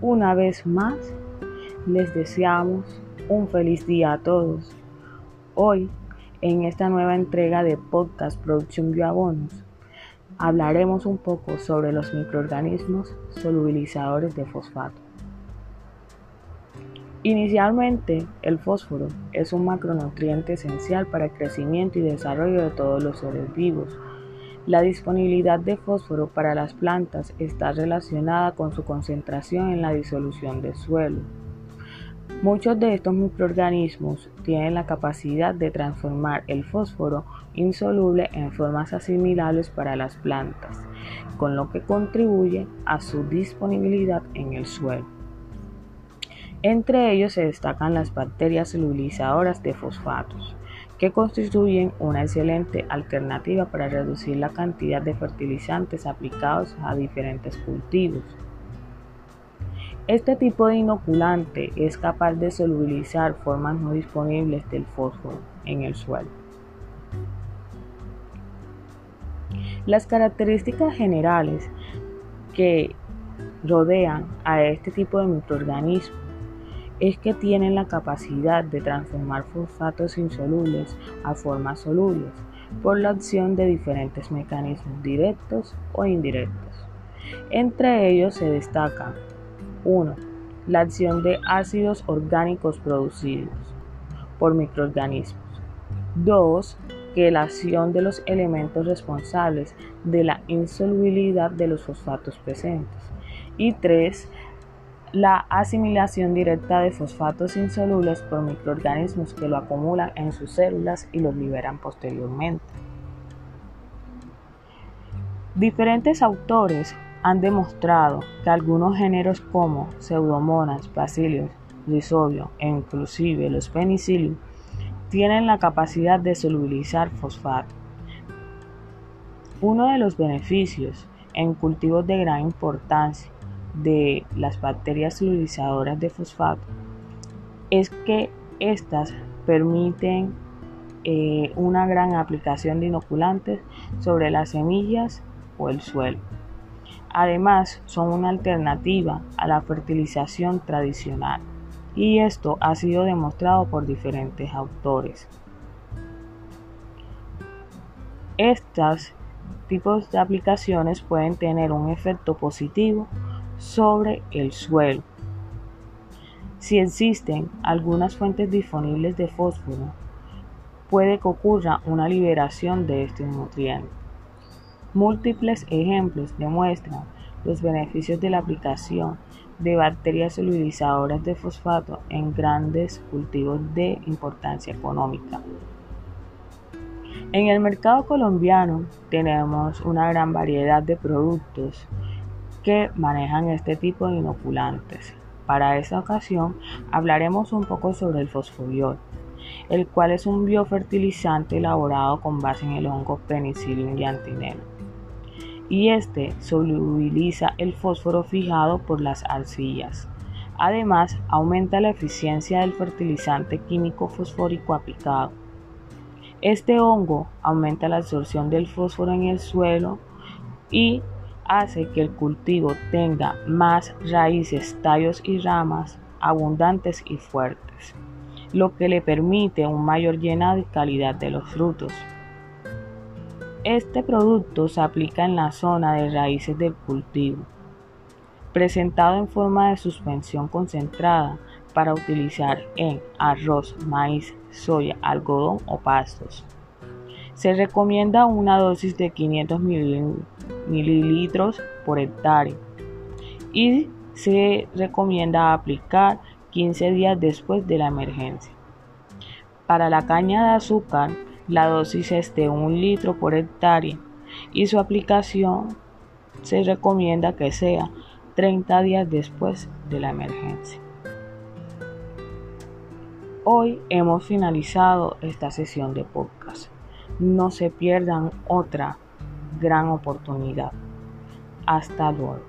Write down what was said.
Una vez más, les deseamos un feliz día a todos. Hoy, en esta nueva entrega de Podcast Producción Bioabonos, hablaremos un poco sobre los microorganismos solubilizadores de fosfato. Inicialmente, el fósforo es un macronutriente esencial para el crecimiento y desarrollo de todos los seres vivos. La disponibilidad de fósforo para las plantas está relacionada con su concentración en la disolución del suelo. Muchos de estos microorganismos tienen la capacidad de transformar el fósforo insoluble en formas asimilables para las plantas, con lo que contribuye a su disponibilidad en el suelo. Entre ellos se destacan las bacterias solubilizadoras de fosfatos, que constituyen una excelente alternativa para reducir la cantidad de fertilizantes aplicados a diferentes cultivos. Este tipo de inoculante es capaz de solubilizar formas no disponibles del fósforo en el suelo. Las características generales que rodean a este tipo de microorganismos es que tienen la capacidad de transformar fosfatos insolubles a formas solubles por la acción de diferentes mecanismos directos o indirectos. Entre ellos se destaca 1. La acción de ácidos orgánicos producidos por microorganismos. 2. Que la acción de los elementos responsables de la insolubilidad de los fosfatos presentes. Y 3 la asimilación directa de fosfatos insolubles por microorganismos que lo acumulan en sus células y los liberan posteriormente. Diferentes autores han demostrado que algunos géneros como Pseudomonas, Bacillus, Rhizobio e inclusive los Penicillium tienen la capacidad de solubilizar fosfato. Uno de los beneficios en cultivos de gran importancia de las bacterias solubilizadoras de fosfato es que estas permiten eh, una gran aplicación de inoculantes sobre las semillas o el suelo. Además, son una alternativa a la fertilización tradicional y esto ha sido demostrado por diferentes autores. Estos tipos de aplicaciones pueden tener un efecto positivo sobre el suelo. Si existen algunas fuentes disponibles de fósforo, puede que ocurra una liberación de este nutriente. Múltiples ejemplos demuestran los beneficios de la aplicación de bacterias solubilizadoras de fosfato en grandes cultivos de importancia económica. En el mercado colombiano tenemos una gran variedad de productos que manejan este tipo de inoculantes. Para esta ocasión hablaremos un poco sobre el fosfobiol, el cual es un biofertilizante elaborado con base en el hongo Penicillium llantinelo. Y este solubiliza el fósforo fijado por las arcillas. Además, aumenta la eficiencia del fertilizante químico fosfórico aplicado. Este hongo aumenta la absorción del fósforo en el suelo y hace que el cultivo tenga más raíces, tallos y ramas abundantes y fuertes, lo que le permite un mayor llenado y calidad de los frutos. Este producto se aplica en la zona de raíces del cultivo, presentado en forma de suspensión concentrada para utilizar en arroz, maíz, soya, algodón o pastos. Se recomienda una dosis de 500 mililitros por hectárea y se recomienda aplicar 15 días después de la emergencia. Para la caña de azúcar, la dosis es de 1 litro por hectárea y su aplicación se recomienda que sea 30 días después de la emergencia. Hoy hemos finalizado esta sesión de podcast no se pierdan otra gran oportunidad. Hasta luego.